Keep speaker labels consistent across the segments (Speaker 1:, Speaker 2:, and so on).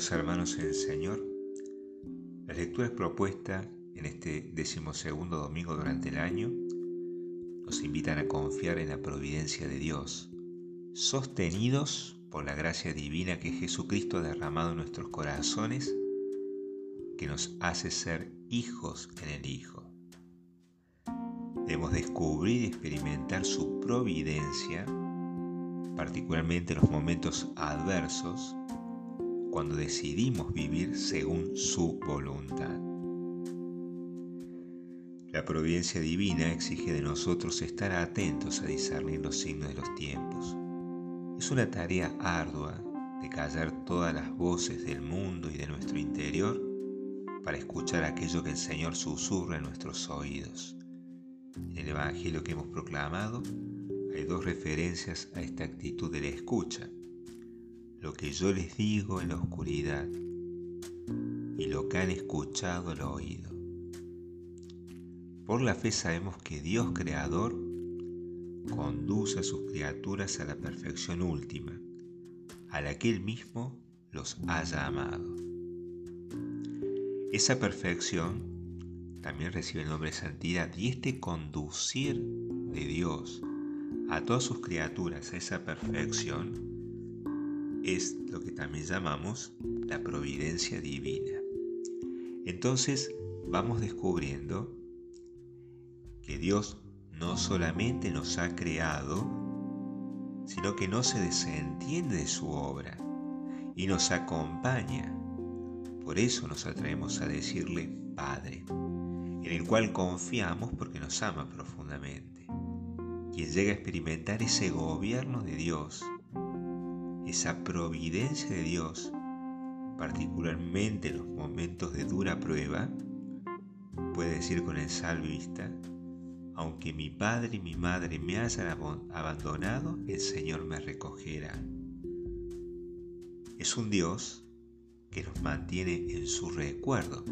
Speaker 1: Queridos hermanos en el Señor, las lecturas propuestas en este decimosegundo domingo durante el año. Nos invitan a confiar en la providencia de Dios, sostenidos por la gracia divina que Jesucristo ha derramado en nuestros corazones, que nos hace ser hijos en el Hijo. Debemos descubrir y experimentar su providencia, particularmente en los momentos adversos, cuando decidimos vivir según su voluntad. La providencia divina exige de nosotros estar atentos a discernir los signos de los tiempos. Es una tarea ardua de callar todas las voces del mundo y de nuestro interior para escuchar aquello que el Señor susurra en nuestros oídos. En el Evangelio que hemos proclamado hay dos referencias a esta actitud de la escucha lo que yo les digo en la oscuridad y lo que han escuchado lo oído. Por la fe sabemos que Dios Creador conduce a sus criaturas a la perfección última, a la que Él mismo los haya amado. Esa perfección también recibe el nombre de santidad y este conducir de Dios a todas sus criaturas a esa perfección es lo que también llamamos la providencia divina. Entonces vamos descubriendo que Dios no solamente nos ha creado, sino que no se desentiende de su obra y nos acompaña. Por eso nos atrevemos a decirle Padre, en el cual confiamos porque nos ama profundamente. Quien llega a experimentar ese gobierno de Dios esa providencia de Dios, particularmente en los momentos de dura prueba, puede decir con el salvista, aunque mi padre y mi madre me hayan abandonado, el Señor me recogerá. Es un Dios que nos mantiene en su recuerdo.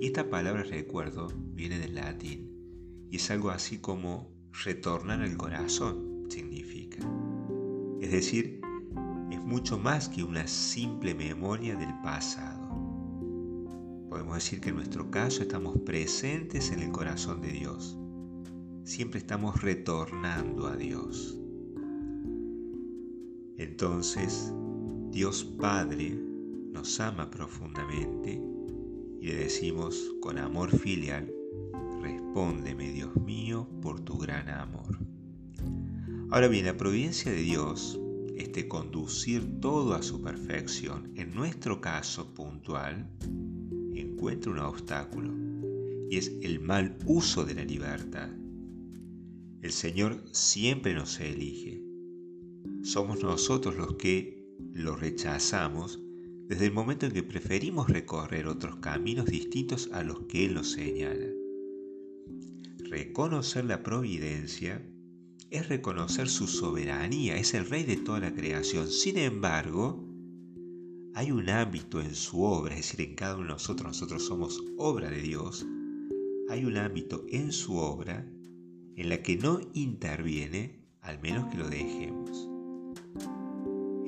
Speaker 1: Y esta palabra recuerdo viene del latín y es algo así como retornar al corazón, significa. Es decir, mucho más que una simple memoria del pasado. Podemos decir que en nuestro caso estamos presentes en el corazón de Dios. Siempre estamos retornando a Dios. Entonces, Dios Padre nos ama profundamente y le decimos con amor filial, respóndeme Dios mío por tu gran amor. Ahora bien, la providencia de Dios este conducir todo a su perfección, en nuestro caso puntual, encuentra un obstáculo y es el mal uso de la libertad. El Señor siempre nos elige. Somos nosotros los que lo rechazamos desde el momento en que preferimos recorrer otros caminos distintos a los que Él nos señala. Reconocer la providencia es reconocer su soberanía, es el rey de toda la creación. Sin embargo, hay un ámbito en su obra, es decir, en cada uno de nosotros, nosotros somos obra de Dios, hay un ámbito en su obra en la que no interviene, al menos que lo dejemos.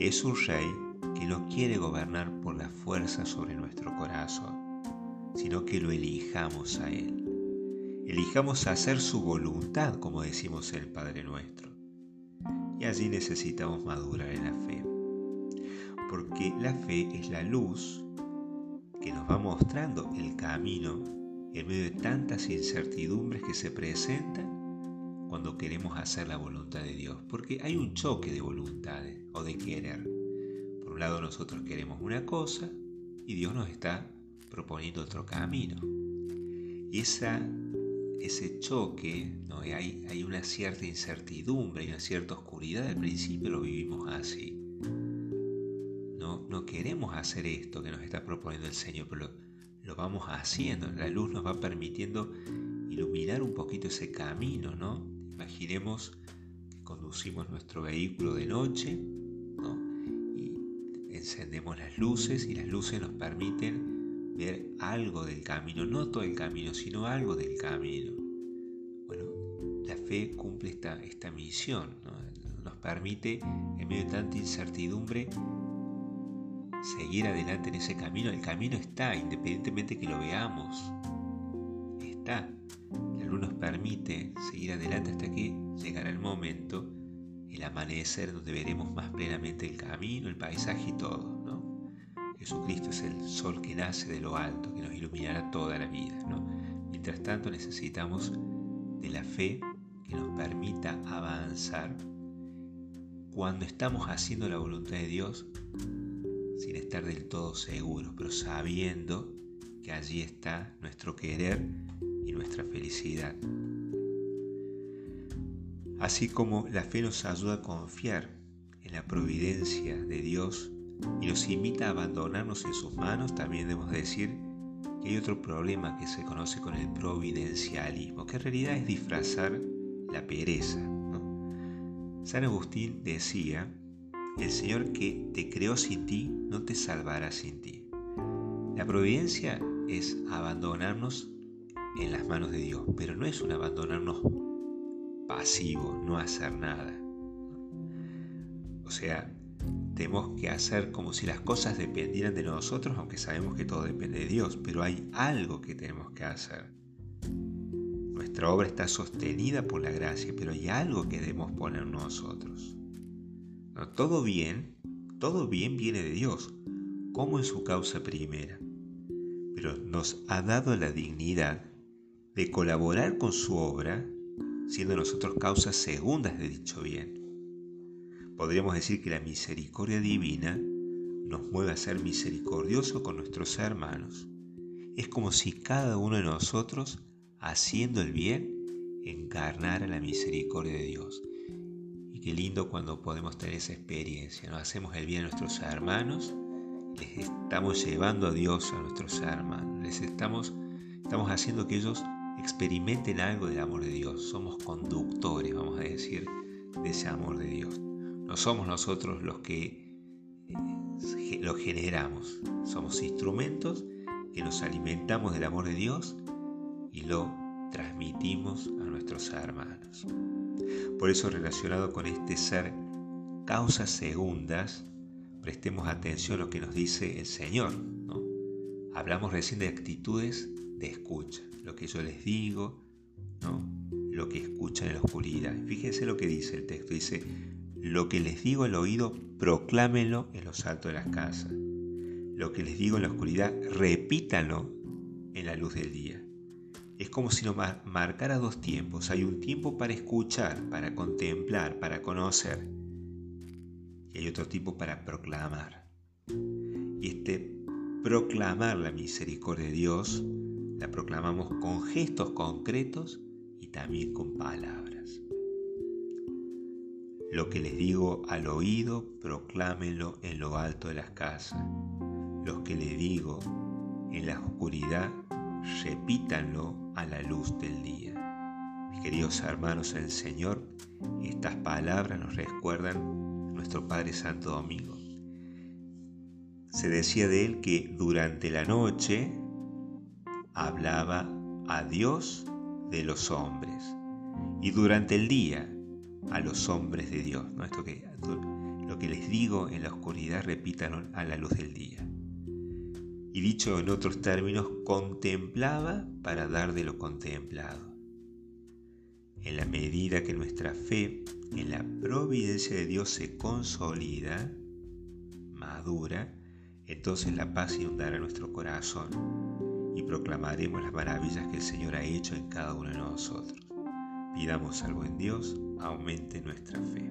Speaker 1: Es un rey que no quiere gobernar por la fuerza sobre nuestro corazón, sino que lo elijamos a Él elijamos hacer su voluntad, como decimos el Padre Nuestro. Y allí necesitamos madurar en la fe. Porque la fe es la luz que nos va mostrando el camino en medio de tantas incertidumbres que se presentan cuando queremos hacer la voluntad de Dios. Porque hay un choque de voluntades o de querer. Por un lado nosotros queremos una cosa y Dios nos está proponiendo otro camino. Y esa ese choque, ¿no? hay, hay una cierta incertidumbre, hay una cierta oscuridad, al principio lo vivimos así. No, no queremos hacer esto que nos está proponiendo el Señor, pero lo, vamos haciendo. La luz nos va permitiendo iluminar un poquito ese camino, ¿no? Imaginemos que conducimos nuestro vehículo de noche, ¿no? Y encendemos las luces y las luces nos permiten ver algo del camino, no todo el camino, sino algo del camino. Bueno, la fe cumple esta, esta misión, nos permite, en medio de tanta incertidumbre, seguir adelante en ese camino. El camino está, independientemente que lo veamos. Está. La luz nos permite seguir adelante hasta que llegará el momento, el amanecer, donde veremos más plenamente el camino, el paisaje y todo. Jesucristo es el sol que nace de lo alto, que nos iluminará toda la vida. Mientras tanto necesitamos de la fe que nos permita avanzar cuando estamos haciendo la voluntad de Dios sin estar del todo seguros, pero sabiendo que allí está nuestro querer y nuestra felicidad. Así como la fe nos ayuda a confiar en la providencia de Dios y nos invita a abandonarnos en sus manos, también debemos decir que hay otro problema que se conoce con el providencialismo, que en realidad es disfrazar la pereza. San Agustín decía el Señor que te creó sin ti no te salvará sin ti. La providencia es abandonarnos en las manos de Dios, pero no es un abandonarnos pasivo, no hacer nada. O sea, tenemos que hacer como si las cosas dependieran de nosotros, aunque sabemos que todo depende de Dios, pero hay algo que tenemos que hacer. Nuestra obra está sostenida por la gracia, pero hay algo que debemos poner nosotros todo bien, todo bien viene de Dios, como en su causa primera, pero nos ha dado la dignidad de colaborar con su obra, siendo nosotros causas segundas de dicho bien. Podríamos decir que la misericordia divina nos mueve a ser misericordioso con nuestros hermanos. Es como si cada uno de nosotros, haciendo el bien, encarnara la misericordia de Dios Qué lindo cuando podemos tener esa experiencia. Nos hacemos el bien a nuestros hermanos, les estamos llevando a Dios a nuestros hermanos, les estamos, estamos haciendo que ellos experimenten algo del amor de Dios. Somos conductores, vamos a decir, de ese amor de Dios. No somos nosotros los que eh, lo generamos, somos instrumentos que nos alimentamos del amor de Dios y lo transmitimos a nuestros hermanos. Por eso relacionado con este ser causas segundas, prestemos atención a lo que nos dice el Señor. Hablamos recién de actitudes de escucha, lo que yo les digo, lo que escuchan en la oscuridad. Fíjense lo que dice el texto, dice, lo que les digo al oído, proclámenlo en los altos de las casas. Lo que les digo en la oscuridad, repítanlo en la luz del día es como si nos marcara dos tiempos. Hay un tiempo para escuchar, para contemplar, para conocer. Y hay otro tiempo para proclamar. Y este proclamar la misericordia de Dios la proclamamos con gestos concretos y también con palabras. Lo que les digo al oído, proclámenlo en lo alto de las casas. Lo que les digo en la oscuridad, repítanlo a la luz del día. Mis queridos hermanos en el Señor, estas palabras nos recuerdan nuestro Padre Santo Domingo. Se decía de él que durante la noche hablaba a Dios de los hombres y durante el día a los hombres de Dios. ¿no? Esto que, lo que les digo en la oscuridad, repítanlo a la luz del día y dicho en otros términos, contemplaba para dar de lo contemplado. En la medida que nuestra fe en la providencia de Dios se consolida, madura, entonces la paz inundará nuestro corazón y proclamaremos las maravillas que el Señor ha hecho en cada uno de nosotros. Pidamos algo en Dios, aumente nuestra fe.